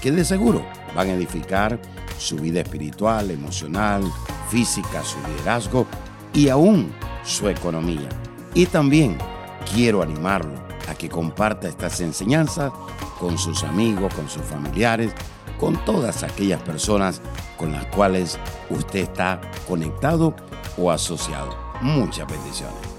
que de seguro van a edificar su vida espiritual, emocional, física, su liderazgo y aún su economía. Y también quiero animarlo a que comparta estas enseñanzas con sus amigos, con sus familiares, con todas aquellas personas con las cuales usted está conectado o asociado. Muchas bendiciones.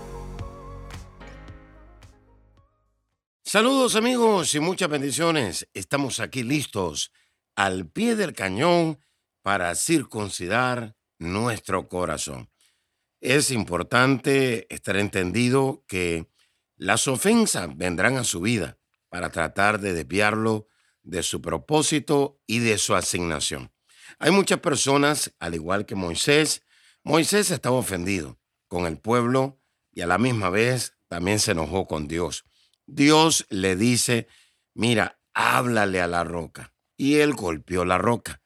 Saludos amigos y muchas bendiciones. Estamos aquí listos al pie del cañón para circuncidar nuestro corazón. Es importante estar entendido que las ofensas vendrán a su vida para tratar de desviarlo de su propósito y de su asignación. Hay muchas personas, al igual que Moisés, Moisés estaba ofendido con el pueblo y a la misma vez también se enojó con Dios. Dios le dice, mira, háblale a la roca. Y él golpeó la roca.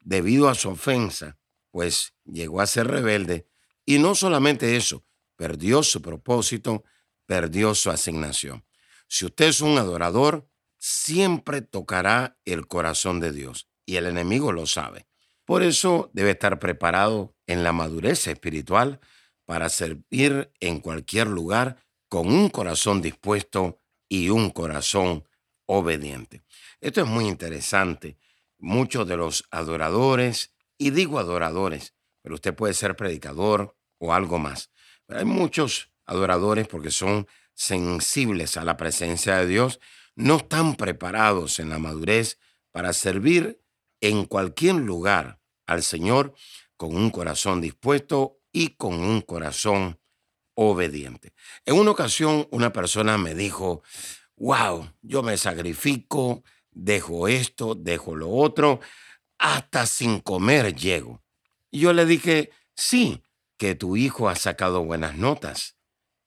Debido a su ofensa, pues llegó a ser rebelde. Y no solamente eso, perdió su propósito, perdió su asignación. Si usted es un adorador, siempre tocará el corazón de Dios. Y el enemigo lo sabe. Por eso debe estar preparado en la madurez espiritual para servir en cualquier lugar con un corazón dispuesto y un corazón obediente. Esto es muy interesante. Muchos de los adoradores, y digo adoradores, pero usted puede ser predicador o algo más. Pero hay muchos adoradores porque son sensibles a la presencia de Dios, no están preparados en la madurez para servir en cualquier lugar al Señor con un corazón dispuesto y con un corazón obediente. En una ocasión una persona me dijo, wow, yo me sacrifico, dejo esto, dejo lo otro, hasta sin comer llego. Y yo le dije, sí, que tu hijo ha sacado buenas notas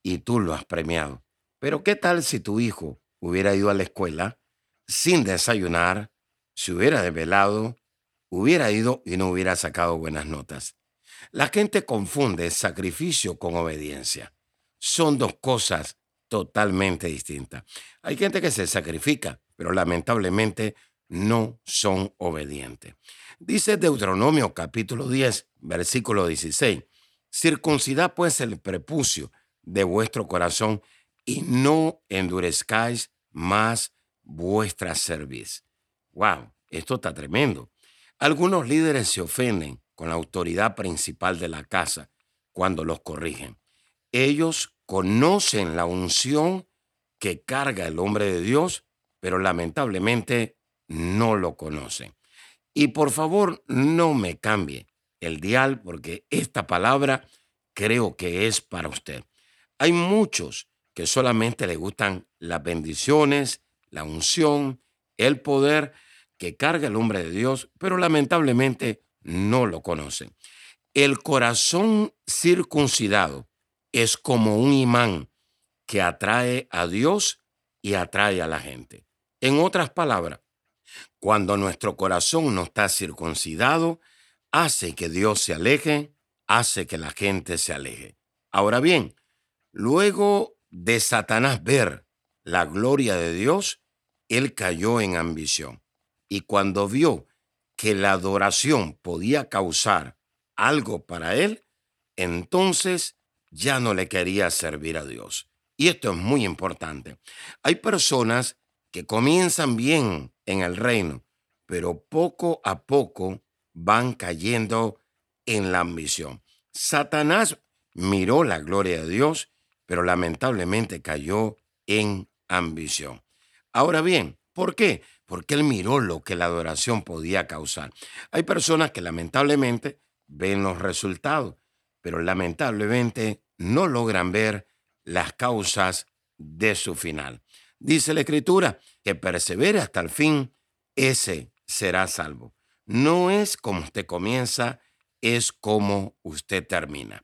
y tú lo has premiado. Pero ¿qué tal si tu hijo hubiera ido a la escuela sin desayunar, se hubiera desvelado, hubiera ido y no hubiera sacado buenas notas? La gente confunde sacrificio con obediencia. Son dos cosas totalmente distintas. Hay gente que se sacrifica, pero lamentablemente no son obedientes. Dice Deuteronomio capítulo 10, versículo 16, circuncidad pues el prepucio de vuestro corazón y no endurezcáis más vuestra cerviz. Wow, esto está tremendo. Algunos líderes se ofenden con la autoridad principal de la casa cuando los corrigen. Ellos conocen la unción que carga el hombre de Dios, pero lamentablemente no lo conocen. Y por favor, no me cambie el dial porque esta palabra creo que es para usted. Hay muchos que solamente le gustan las bendiciones, la unción, el poder que carga el hombre de Dios, pero lamentablemente no lo conocen. El corazón circuncidado es como un imán que atrae a Dios y atrae a la gente. En otras palabras, cuando nuestro corazón no está circuncidado, hace que Dios se aleje, hace que la gente se aleje. Ahora bien, luego de Satanás ver la gloria de Dios, él cayó en ambición. Y cuando vio que la adoración podía causar algo para él, entonces ya no le quería servir a Dios. Y esto es muy importante. Hay personas que comienzan bien en el reino, pero poco a poco van cayendo en la ambición. Satanás miró la gloria de Dios, pero lamentablemente cayó en ambición. Ahora bien, ¿por qué? Porque él miró lo que la adoración podía causar. Hay personas que lamentablemente ven los resultados, pero lamentablemente no logran ver las causas de su final. Dice la escritura que persevere hasta el fin, ese será salvo. No es como usted comienza, es como usted termina.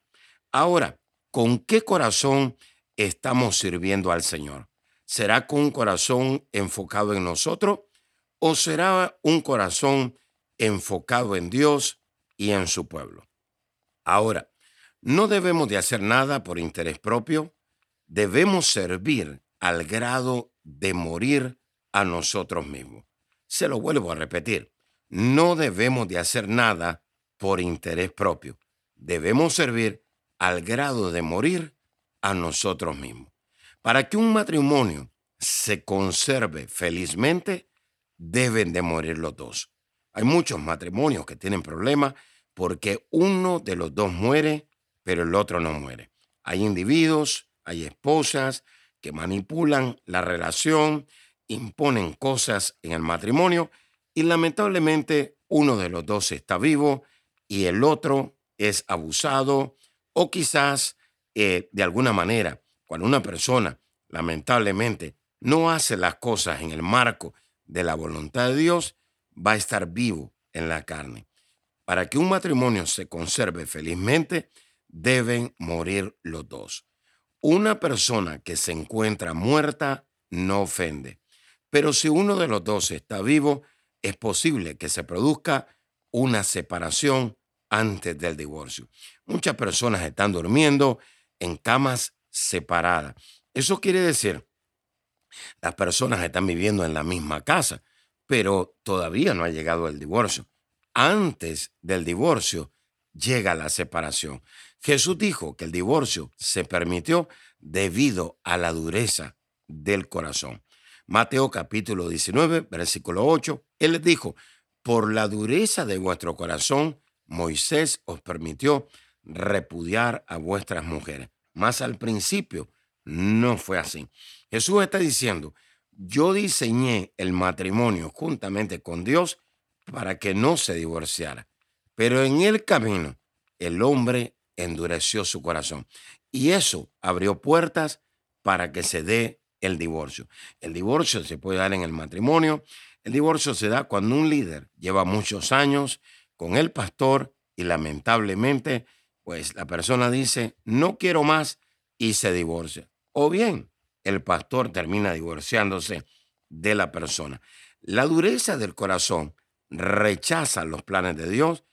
Ahora, ¿con qué corazón estamos sirviendo al Señor? ¿Será con un corazón enfocado en nosotros o será un corazón enfocado en Dios y en su pueblo? Ahora, no debemos de hacer nada por interés propio, debemos servir al grado de morir a nosotros mismos. Se lo vuelvo a repetir, no debemos de hacer nada por interés propio, debemos servir al grado de morir a nosotros mismos. Para que un matrimonio se conserve felizmente, deben de morir los dos. Hay muchos matrimonios que tienen problemas porque uno de los dos muere, pero el otro no muere. Hay individuos, hay esposas que manipulan la relación, imponen cosas en el matrimonio y lamentablemente uno de los dos está vivo y el otro es abusado o quizás eh, de alguna manera cuando una persona, lamentablemente, no hace las cosas en el marco de la voluntad de Dios, va a estar vivo en la carne. Para que un matrimonio se conserve felizmente, deben morir los dos. Una persona que se encuentra muerta no ofende, pero si uno de los dos está vivo, es posible que se produzca una separación antes del divorcio. Muchas personas están durmiendo en camas separada. Eso quiere decir, las personas están viviendo en la misma casa, pero todavía no ha llegado el divorcio. Antes del divorcio llega la separación. Jesús dijo que el divorcio se permitió debido a la dureza del corazón. Mateo capítulo 19, versículo 8, Él les dijo, por la dureza de vuestro corazón, Moisés os permitió repudiar a vuestras mujeres. Más al principio no fue así. Jesús está diciendo, yo diseñé el matrimonio juntamente con Dios para que no se divorciara. Pero en el camino el hombre endureció su corazón. Y eso abrió puertas para que se dé el divorcio. El divorcio se puede dar en el matrimonio. El divorcio se da cuando un líder lleva muchos años con el pastor y lamentablemente pues la persona dice, no quiero más y se divorcia. O bien, el pastor termina divorciándose de la persona. La dureza del corazón rechaza los planes de Dios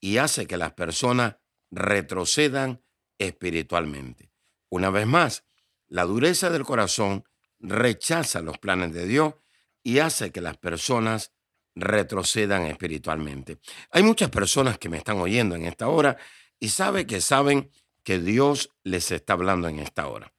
y hace que las personas retrocedan espiritualmente. Una vez más, la dureza del corazón rechaza los planes de Dios y hace que las personas retrocedan espiritualmente. Hay muchas personas que me están oyendo en esta hora y sabe que saben que Dios les está hablando en esta hora.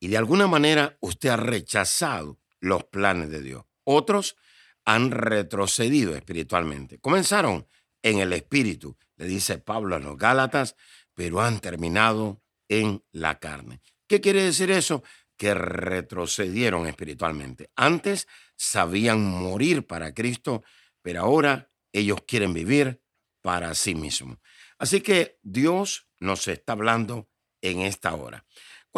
Y de alguna manera usted ha rechazado los planes de Dios. Otros han retrocedido espiritualmente. Comenzaron en el espíritu, le dice Pablo a los Gálatas, pero han terminado en la carne. ¿Qué quiere decir eso? Que retrocedieron espiritualmente. Antes sabían morir para Cristo, pero ahora ellos quieren vivir para sí mismos. Así que Dios nos está hablando en esta hora.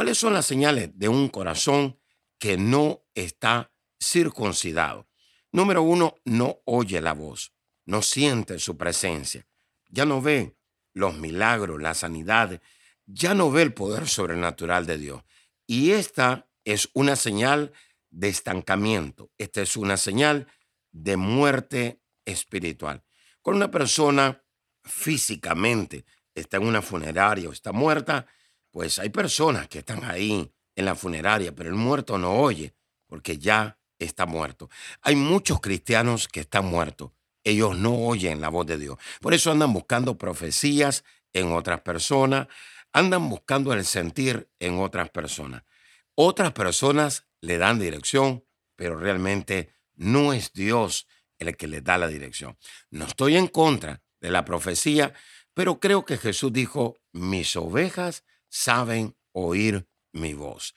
¿Cuáles son las señales de un corazón que no está circuncidado? Número uno, no oye la voz, no siente su presencia, ya no ve los milagros, la sanidad, ya no ve el poder sobrenatural de Dios. Y esta es una señal de estancamiento, esta es una señal de muerte espiritual. Con una persona físicamente está en una funeraria o está muerta, pues hay personas que están ahí en la funeraria, pero el muerto no oye porque ya está muerto. Hay muchos cristianos que están muertos. Ellos no oyen la voz de Dios. Por eso andan buscando profecías en otras personas, andan buscando el sentir en otras personas. Otras personas le dan dirección, pero realmente no es Dios el que le da la dirección. No estoy en contra de la profecía, pero creo que Jesús dijo, mis ovejas saben oír mi voz.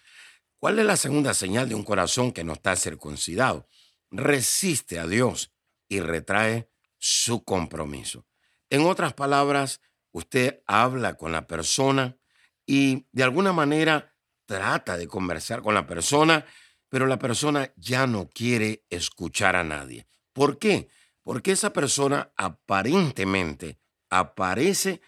¿Cuál es la segunda señal de un corazón que no está circuncidado? Resiste a Dios y retrae su compromiso. En otras palabras, usted habla con la persona y de alguna manera trata de conversar con la persona, pero la persona ya no quiere escuchar a nadie. ¿Por qué? Porque esa persona aparentemente aparece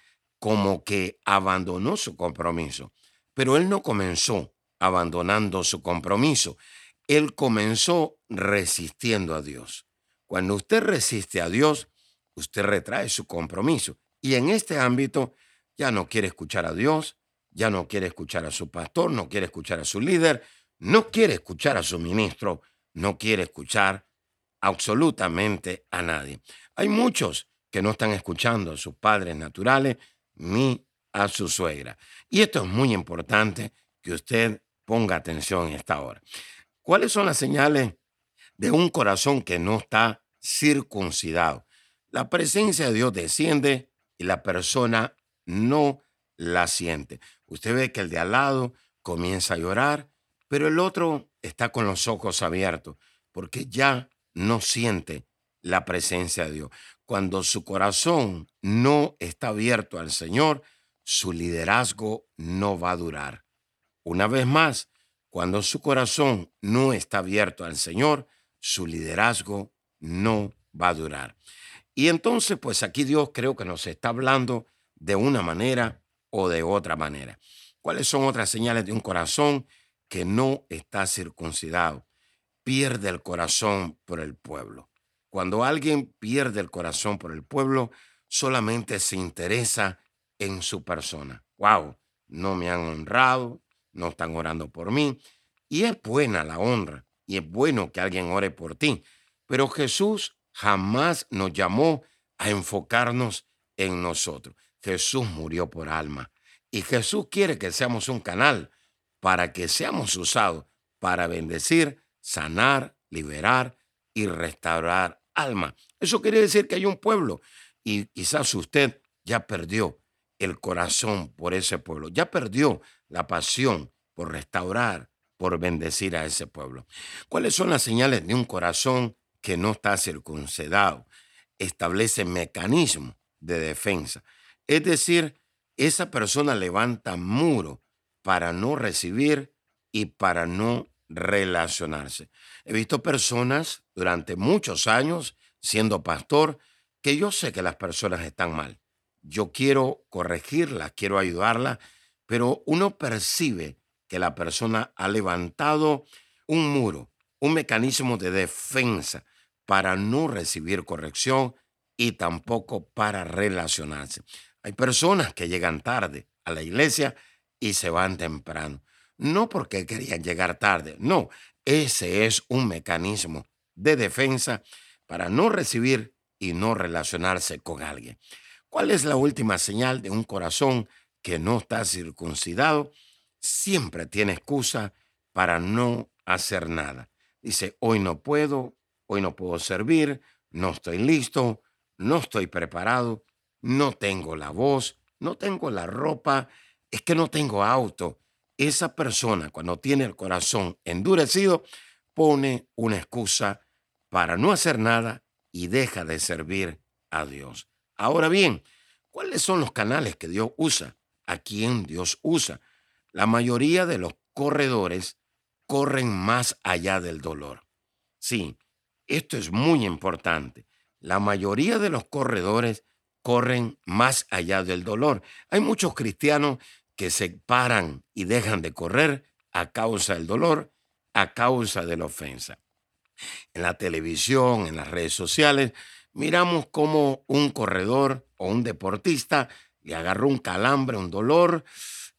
como que abandonó su compromiso, pero él no comenzó abandonando su compromiso, él comenzó resistiendo a Dios. Cuando usted resiste a Dios, usted retrae su compromiso y en este ámbito ya no quiere escuchar a Dios, ya no quiere escuchar a su pastor, no quiere escuchar a su líder, no quiere escuchar a su ministro, no quiere escuchar absolutamente a nadie. Hay muchos que no están escuchando a sus padres naturales ni a su suegra. Y esto es muy importante que usted ponga atención en esta hora. ¿Cuáles son las señales de un corazón que no está circuncidado? La presencia de Dios desciende y la persona no la siente. Usted ve que el de al lado comienza a llorar, pero el otro está con los ojos abiertos porque ya no siente la presencia de Dios. Cuando su corazón no está abierto al Señor, su liderazgo no va a durar. Una vez más, cuando su corazón no está abierto al Señor, su liderazgo no va a durar. Y entonces, pues aquí Dios creo que nos está hablando de una manera o de otra manera. ¿Cuáles son otras señales de un corazón que no está circuncidado? Pierde el corazón por el pueblo. Cuando alguien pierde el corazón por el pueblo, solamente se interesa en su persona. Wow, no me han honrado, no están orando por mí. Y es buena la honra y es bueno que alguien ore por ti. Pero Jesús jamás nos llamó a enfocarnos en nosotros. Jesús murió por alma. Y Jesús quiere que seamos un canal para que seamos usados para bendecir, sanar, liberar y restaurar alma. Eso quiere decir que hay un pueblo y quizás usted ya perdió el corazón por ese pueblo, ya perdió la pasión por restaurar, por bendecir a ese pueblo. ¿Cuáles son las señales de un corazón que no está circuncidado? Establece mecanismos de defensa. Es decir, esa persona levanta muro para no recibir y para no relacionarse. He visto personas durante muchos años siendo pastor que yo sé que las personas están mal. Yo quiero corregirlas, quiero ayudarlas, pero uno percibe que la persona ha levantado un muro, un mecanismo de defensa para no recibir corrección y tampoco para relacionarse. Hay personas que llegan tarde a la iglesia y se van temprano. No porque querían llegar tarde, no, ese es un mecanismo de defensa para no recibir y no relacionarse con alguien. ¿Cuál es la última señal de un corazón que no está circuncidado? Siempre tiene excusa para no hacer nada. Dice, hoy no puedo, hoy no puedo servir, no estoy listo, no estoy preparado, no tengo la voz, no tengo la ropa, es que no tengo auto. Esa persona cuando tiene el corazón endurecido pone una excusa para no hacer nada y deja de servir a Dios. Ahora bien, ¿cuáles son los canales que Dios usa? ¿A quién Dios usa? La mayoría de los corredores corren más allá del dolor. Sí, esto es muy importante. La mayoría de los corredores corren más allá del dolor. Hay muchos cristianos que se paran y dejan de correr a causa del dolor, a causa de la ofensa. En la televisión, en las redes sociales, miramos cómo un corredor o un deportista le agarró un calambre, un dolor,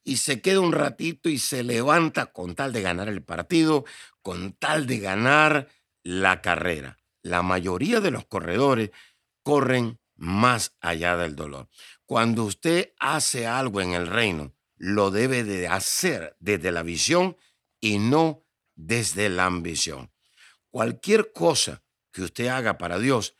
y se queda un ratito y se levanta con tal de ganar el partido, con tal de ganar la carrera. La mayoría de los corredores corren más allá del dolor. Cuando usted hace algo en el reino, lo debe de hacer desde la visión y no desde la ambición. Cualquier cosa que usted haga para Dios,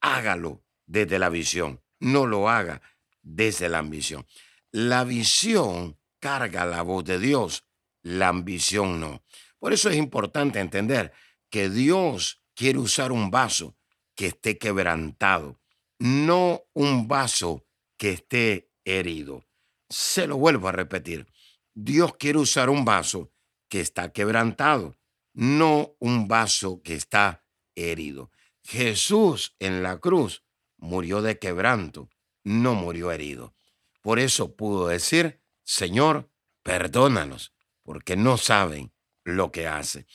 hágalo desde la visión, no lo haga desde la ambición. La visión carga la voz de Dios, la ambición no. Por eso es importante entender que Dios quiere usar un vaso que esté quebrantado, no un vaso que esté herido. Se lo vuelvo a repetir. Dios quiere usar un vaso que está quebrantado, no un vaso que está herido. Jesús en la cruz murió de quebranto, no murió herido. Por eso pudo decir, Señor, perdónanos, porque no saben lo que hace.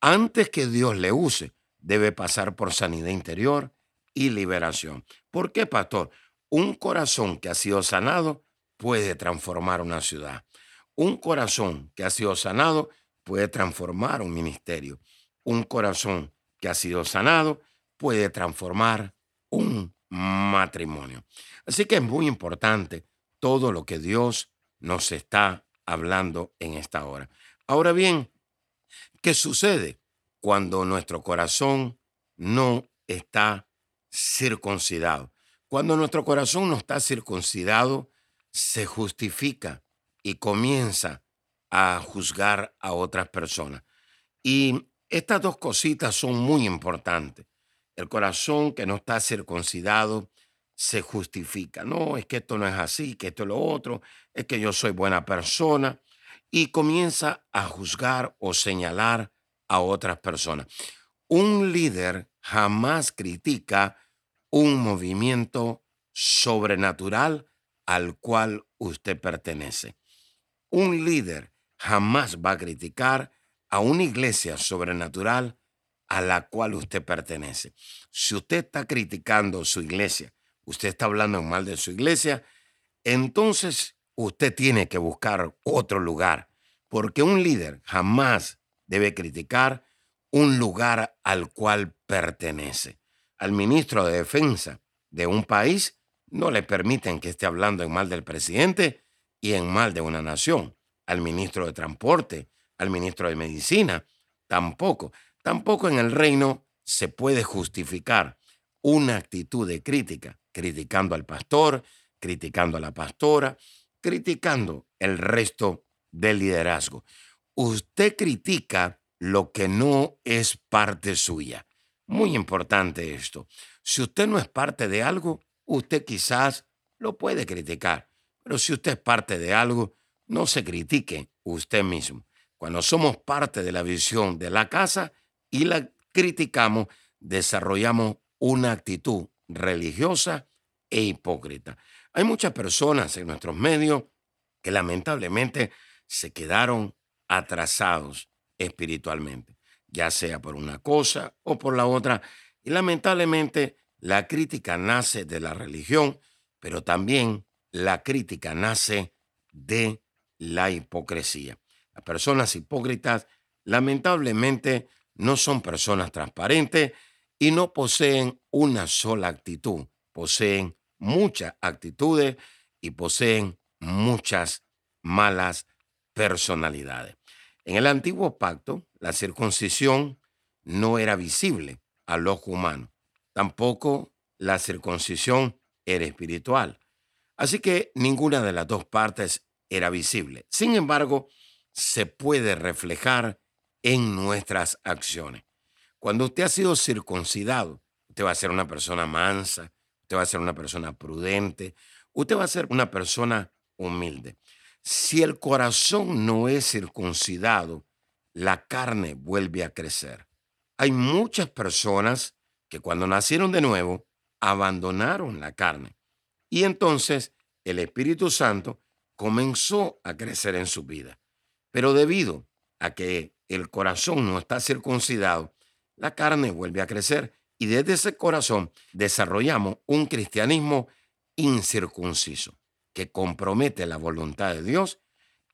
Antes que Dios le use, debe pasar por sanidad interior y liberación. ¿Por qué, pastor? Un corazón que ha sido sanado puede transformar una ciudad. Un corazón que ha sido sanado puede transformar un ministerio. Un corazón que ha sido sanado puede transformar un matrimonio. Así que es muy importante todo lo que Dios nos está hablando en esta hora. Ahora bien, ¿qué sucede cuando nuestro corazón no está circuncidado? Cuando nuestro corazón no está circuncidado, se justifica y comienza a juzgar a otras personas. Y estas dos cositas son muy importantes. El corazón que no está circuncidado se justifica. No, es que esto no es así, que esto es lo otro, es que yo soy buena persona. Y comienza a juzgar o señalar a otras personas. Un líder jamás critica un movimiento sobrenatural al cual usted pertenece. Un líder jamás va a criticar a una iglesia sobrenatural a la cual usted pertenece. Si usted está criticando su iglesia, usted está hablando mal de su iglesia, entonces usted tiene que buscar otro lugar, porque un líder jamás debe criticar un lugar al cual pertenece. Al ministro de Defensa de un país no le permiten que esté hablando en mal del presidente y en mal de una nación. Al ministro de Transporte, al ministro de Medicina, tampoco. Tampoco en el reino se puede justificar una actitud de crítica, criticando al pastor, criticando a la pastora, criticando el resto del liderazgo. Usted critica lo que no es parte suya. Muy importante esto. Si usted no es parte de algo, usted quizás lo puede criticar. Pero si usted es parte de algo, no se critique usted mismo. Cuando somos parte de la visión de la casa, y la criticamos, desarrollamos una actitud religiosa e hipócrita. Hay muchas personas en nuestros medios que lamentablemente se quedaron atrasados espiritualmente, ya sea por una cosa o por la otra. Y lamentablemente la crítica nace de la religión, pero también la crítica nace de la hipocresía. Las personas hipócritas lamentablemente no son personas transparentes y no poseen una sola actitud, poseen muchas actitudes y poseen muchas malas personalidades. En el antiguo pacto, la circuncisión no era visible al ojo humano, tampoco la circuncisión era espiritual. Así que ninguna de las dos partes era visible. Sin embargo, se puede reflejar en nuestras acciones. Cuando usted ha sido circuncidado, usted va a ser una persona mansa, usted va a ser una persona prudente, usted va a ser una persona humilde. Si el corazón no es circuncidado, la carne vuelve a crecer. Hay muchas personas que cuando nacieron de nuevo abandonaron la carne. Y entonces el Espíritu Santo comenzó a crecer en su vida. Pero debido a que el corazón no está circuncidado, la carne vuelve a crecer y desde ese corazón desarrollamos un cristianismo incircunciso que compromete la voluntad de Dios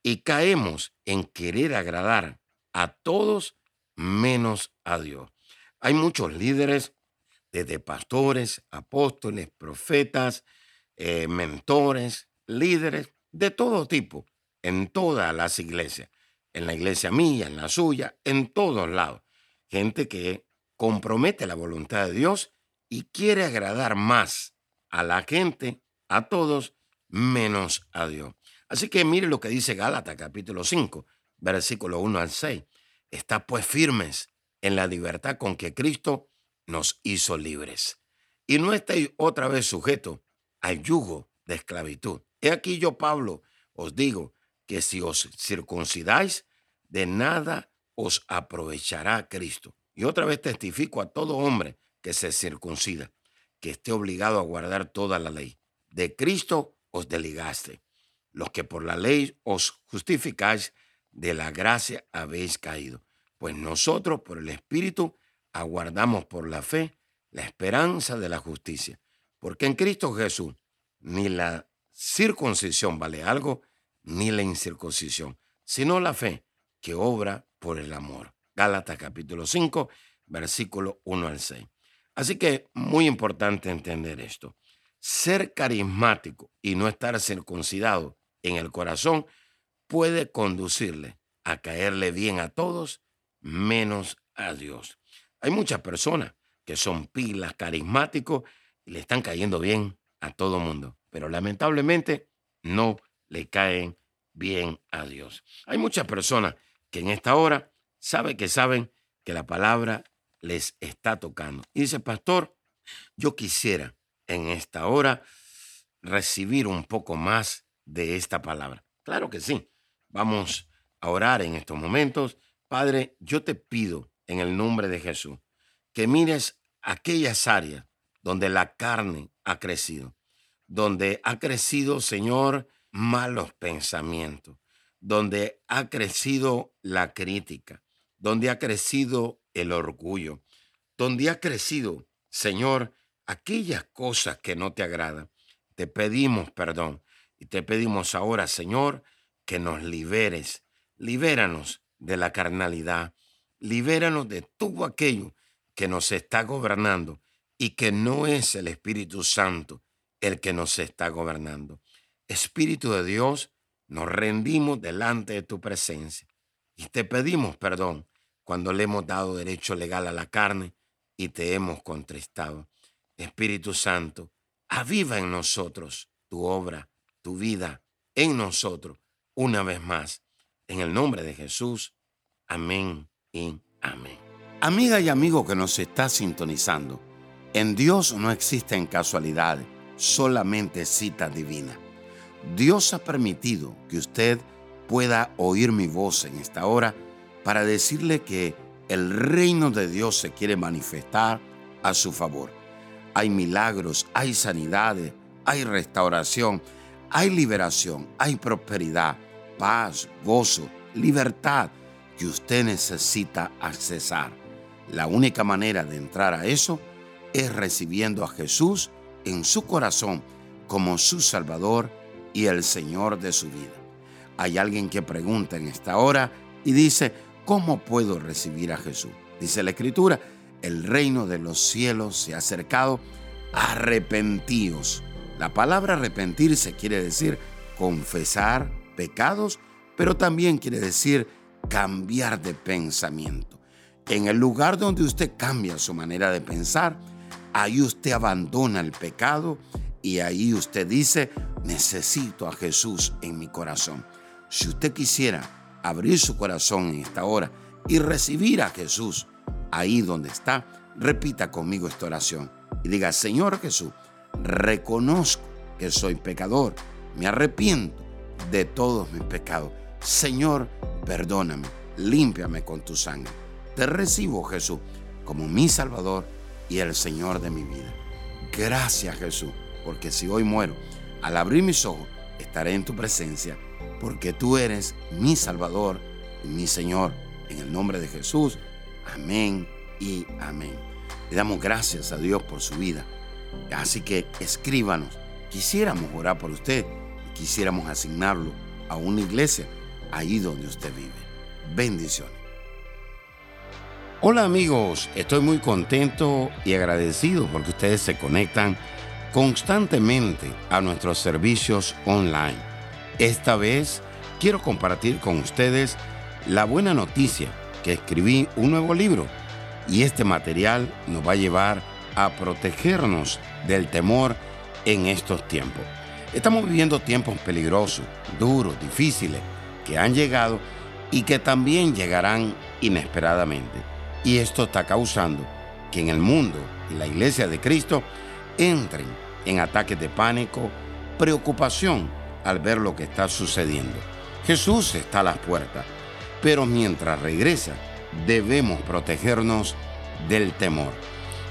y caemos en querer agradar a todos menos a Dios. Hay muchos líderes, desde pastores, apóstoles, profetas, eh, mentores, líderes de todo tipo, en todas las iglesias, en la iglesia mía, en la suya, en todos lados. Gente que compromete la voluntad de Dios y quiere agradar más a la gente, a todos, menos a Dios. Así que mire lo que dice Gálatas capítulo 5, versículo 1 al 6. Está pues firmes en la libertad con que Cristo nos hizo libres. Y no estéis otra vez sujetos al yugo de esclavitud. He aquí yo, Pablo, os digo que si os circuncidáis, de nada os aprovechará Cristo. Y otra vez testifico a todo hombre que se circuncida, que esté obligado a guardar toda la ley. De Cristo os desligaste. Los que por la ley os justificáis, de la gracia habéis caído. Pues nosotros por el Espíritu aguardamos por la fe la esperanza de la justicia. Porque en Cristo Jesús ni la circuncisión vale algo, ni la incircuncisión, sino la fe que obra por el amor. Gálatas capítulo 5, versículo 1 al 6. Así que muy importante entender esto. Ser carismático y no estar circuncidado en el corazón puede conducirle a caerle bien a todos menos a Dios. Hay muchas personas que son pilas, carismáticos y le están cayendo bien a todo mundo, pero lamentablemente no le caen bien a Dios. Hay muchas personas que en esta hora saben que saben que la palabra les está tocando. Y dice, pastor, yo quisiera en esta hora recibir un poco más de esta palabra. Claro que sí. Vamos a orar en estos momentos. Padre, yo te pido en el nombre de Jesús que mires aquellas áreas donde la carne ha crecido, donde ha crecido, Señor, malos pensamientos, donde ha crecido la crítica, donde ha crecido el orgullo, donde ha crecido, Señor, aquellas cosas que no te agradan. Te pedimos perdón y te pedimos ahora, Señor, que nos liberes. Libéranos de la carnalidad. Libéranos de todo aquello que nos está gobernando y que no es el Espíritu Santo el que nos está gobernando. Espíritu de Dios, nos rendimos delante de tu presencia y te pedimos perdón cuando le hemos dado derecho legal a la carne y te hemos contristado. Espíritu Santo, aviva en nosotros tu obra, tu vida, en nosotros, una vez más. En el nombre de Jesús. Amén y amén. Amiga y amigo que nos está sintonizando, en Dios no existen casualidades, solamente cita divina. Dios ha permitido que usted pueda oír mi voz en esta hora para decirle que el reino de Dios se quiere manifestar a su favor. Hay milagros, hay sanidades, hay restauración, hay liberación, hay prosperidad, paz, gozo, libertad que usted necesita accesar. La única manera de entrar a eso es recibiendo a Jesús en su corazón como su Salvador y el Señor de su vida. Hay alguien que pregunta en esta hora y dice, ¿cómo puedo recibir a Jesús? Dice la Escritura, el reino de los cielos se ha acercado, arrepentíos. La palabra arrepentirse quiere decir confesar pecados, pero también quiere decir cambiar de pensamiento. En el lugar donde usted cambia su manera de pensar, ahí usted abandona el pecado y ahí usted dice, necesito a Jesús en mi corazón. Si usted quisiera abrir su corazón en esta hora y recibir a Jesús ahí donde está, repita conmigo esta oración y diga, Señor Jesús, reconozco que soy pecador, me arrepiento de todos mis pecados. Señor, perdóname, límpiame con tu sangre. Te recibo, Jesús, como mi Salvador y el Señor de mi vida. Gracias, Jesús, porque si hoy muero, al abrir mis ojos, estaré en tu presencia, porque tú eres mi Salvador y mi Señor. En el nombre de Jesús, amén y amén. Le damos gracias a Dios por su vida. Así que escríbanos. Quisiéramos orar por usted y quisiéramos asignarlo a una iglesia ahí donde usted vive. Bendiciones. Hola amigos, estoy muy contento y agradecido porque ustedes se conectan constantemente a nuestros servicios online. Esta vez quiero compartir con ustedes la buena noticia que escribí un nuevo libro y este material nos va a llevar a protegernos del temor en estos tiempos. Estamos viviendo tiempos peligrosos, duros, difíciles, que han llegado y que también llegarán inesperadamente. Y esto está causando que en el mundo y la iglesia de Cristo entren en ataques de pánico, preocupación al ver lo que está sucediendo. Jesús está a las puertas, pero mientras regresa debemos protegernos del temor.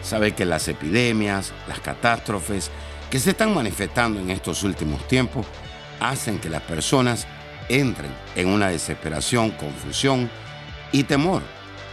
Sabe que las epidemias, las catástrofes que se están manifestando en estos últimos tiempos hacen que las personas entren en una desesperación, confusión y temor.